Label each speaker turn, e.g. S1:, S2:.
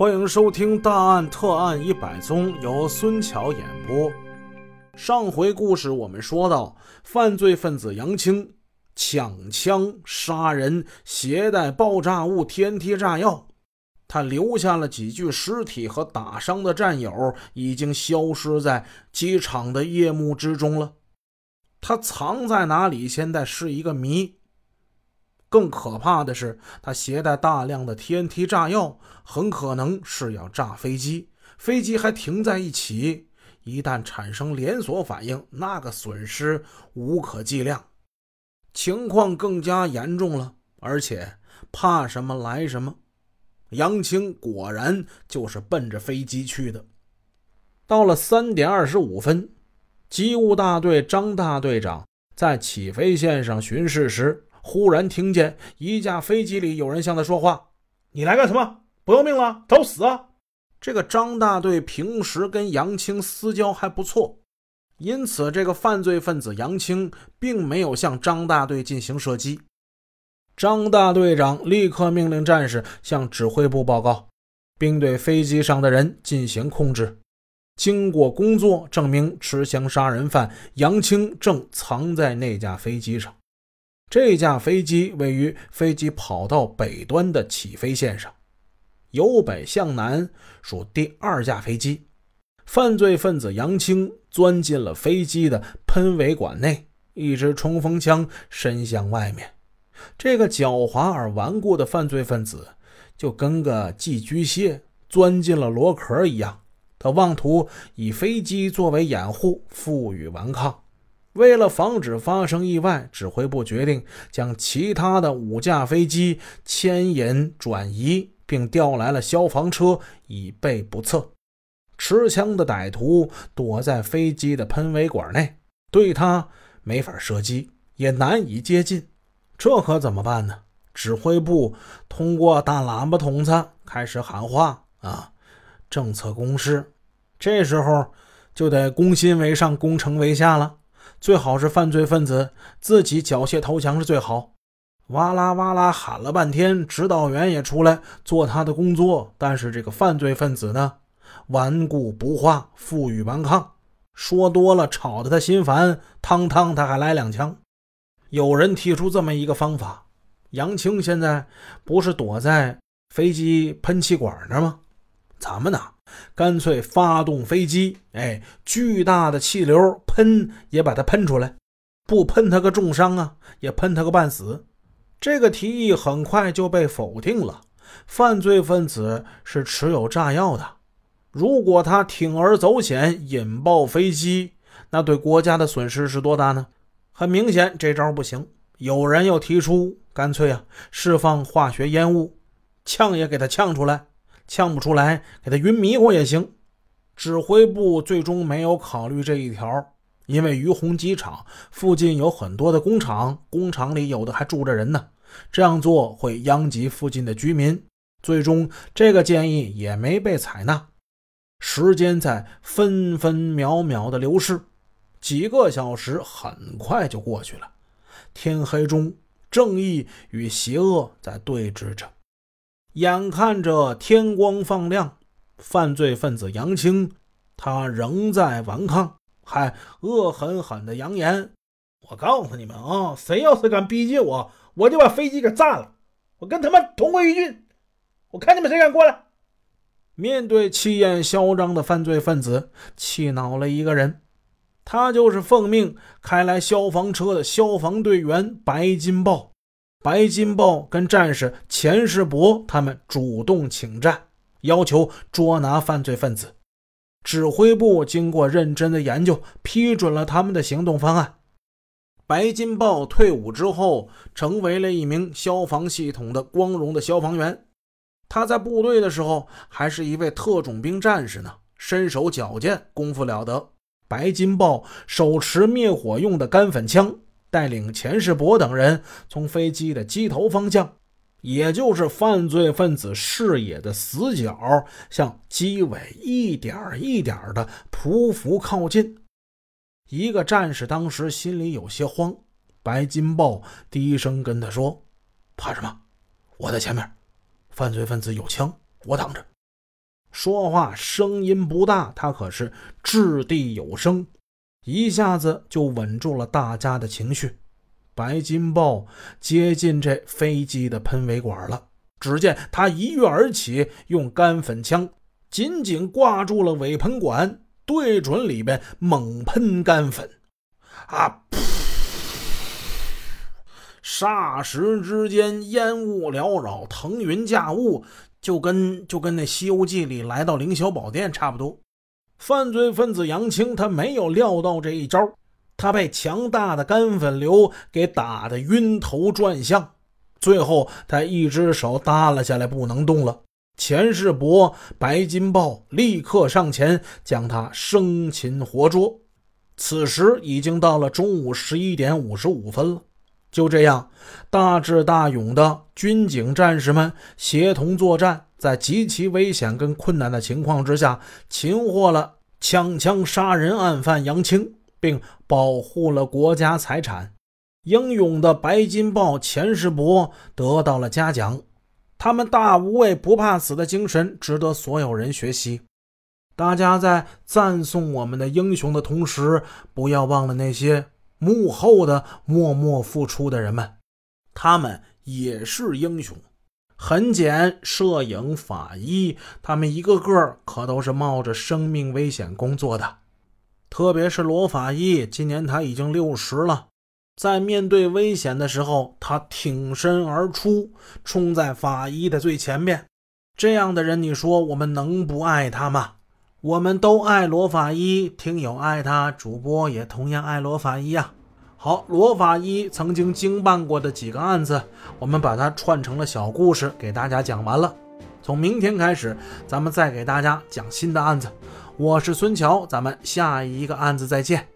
S1: 欢迎收听《大案特案一百宗》，由孙桥演播。上回故事我们说到，犯罪分子杨青抢枪杀人，携带爆炸物天梯炸药，他留下了几具尸体和打伤的战友，已经消失在机场的夜幕之中了。他藏在哪里，现在是一个谜。更可怕的是，他携带大量的 TNT 炸药，很可能是要炸飞机。飞机还停在一起，一旦产生连锁反应，那个损失无可计量。情况更加严重了，而且怕什么来什么。杨青果然就是奔着飞机去的。到了三点二十五分，机务大队张大队长在起飞线上巡视时。忽然听见一架飞机里有人向他说话：“
S2: 你来干什么？不要命了？找死啊！”
S1: 这个张大队平时跟杨青私交还不错，因此这个犯罪分子杨青并没有向张大队进行射击。张大队长立刻命令战士向指挥部报告，并对飞机上的人进行控制。经过工作证明，持枪杀人犯杨青正藏在那架飞机上。这架飞机位于飞机跑道北端的起飞线上，由北向南属第二架飞机。犯罪分子杨青钻进了飞机的喷尾管内，一支冲锋枪伸向外面。这个狡猾而顽固的犯罪分子就跟个寄居蟹钻进了螺壳一样，他妄图以飞机作为掩护，负隅顽抗。为了防止发生意外，指挥部决定将其他的五架飞机牵引转移，并调来了消防车以备不测。持枪的歹徒躲在飞机的喷尾管内，对他没法射击，也难以接近。这可怎么办呢？指挥部通过大喇叭筒子开始喊话：“啊，政策公示。”这时候就得攻心为上，攻城为下了。最好是犯罪分子自己缴械投降是最好。哇啦哇啦喊了半天，指导员也出来做他的工作，但是这个犯罪分子呢，顽固不化，负隅顽抗，说多了吵得他心烦，汤汤他还来两枪。有人提出这么一个方法：杨青现在不是躲在飞机喷气管那吗？咱们呢？干脆发动飞机，哎，巨大的气流喷也把它喷出来，不喷他个重伤啊，也喷他个半死。这个提议很快就被否定了。犯罪分子是持有炸药的，如果他铤而走险引爆飞机，那对国家的损失是多大呢？很明显，这招不行。有人又提出，干脆啊，释放化学烟雾，呛也给他呛出来。呛不出来，给他晕迷糊也行。指挥部最终没有考虑这一条，因为于洪机场附近有很多的工厂，工厂里有的还住着人呢。这样做会殃及附近的居民。最终，这个建议也没被采纳。时间在分分秒秒的流逝，几个小时很快就过去了。天黑中，正义与邪恶在对峙着。眼看着天光放亮，犯罪分子杨青，他仍在顽抗，还恶狠狠地扬言：“
S2: 我告诉你们啊，谁要是敢逼近我，我就把飞机给炸了！我跟他们同归于尽！我看你们谁敢过来！”
S1: 面对气焰嚣张的犯罪分子，气恼了一个人，他就是奉命开来消防车的消防队员白金豹。白金豹跟战士钱世伯他们主动请战，要求捉拿犯罪分子。指挥部经过认真的研究，批准了他们的行动方案。白金豹退伍之后，成为了一名消防系统的光荣的消防员。他在部队的时候还是一位特种兵战士呢，身手矫健，功夫了得。白金豹手持灭火用的干粉枪。带领钱世博等人从飞机的机头方向，也就是犯罪分子视野的死角，向机尾一点一点的匍匐靠近。一个战士当时心里有些慌，白金豹低声跟他说：“怕什么？我在前面，犯罪分子有枪，我挡着。”说话声音不大，他可是掷地有声，一下子就稳住了大家的情绪。白金豹接近这飞机的喷尾管了，只见他一跃而起，用干粉枪紧紧挂住了尾喷管，对准里边猛喷干粉。啊！霎时之间，烟雾缭绕，腾云驾雾，就跟就跟那《西游记》里来到凌霄宝殿差不多。犯罪分子杨青他没有料到这一招，他被强大的干粉流给打得晕头转向，最后他一只手耷拉下来不能动了。钱世博、白金豹立刻上前将他生擒活捉。此时已经到了中午十一点五十五分了。就这样，大智大勇的军警战士们协同作战，在极其危险跟困难的情况之下，擒获了抢枪杀人案犯杨青，并保护了国家财产。英勇的白金豹钱世博得到了嘉奖。他们大无畏、不怕死的精神，值得所有人学习。大家在赞颂我们的英雄的同时，不要忘了那些。幕后的默默付出的人们，他们也是英雄。痕检、摄影、法医，他们一个个可都是冒着生命危险工作的。特别是罗法医，今年他已经六十了，在面对危险的时候，他挺身而出，冲在法医的最前面。这样的人，你说我们能不爱他吗？我们都爱罗法医，听友爱他，主播也同样爱罗法医呀。好，罗法医曾经经办过的几个案子，我们把它串成了小故事，给大家讲完了。从明天开始，咱们再给大家讲新的案子。我是孙桥，咱们下一个案子再见。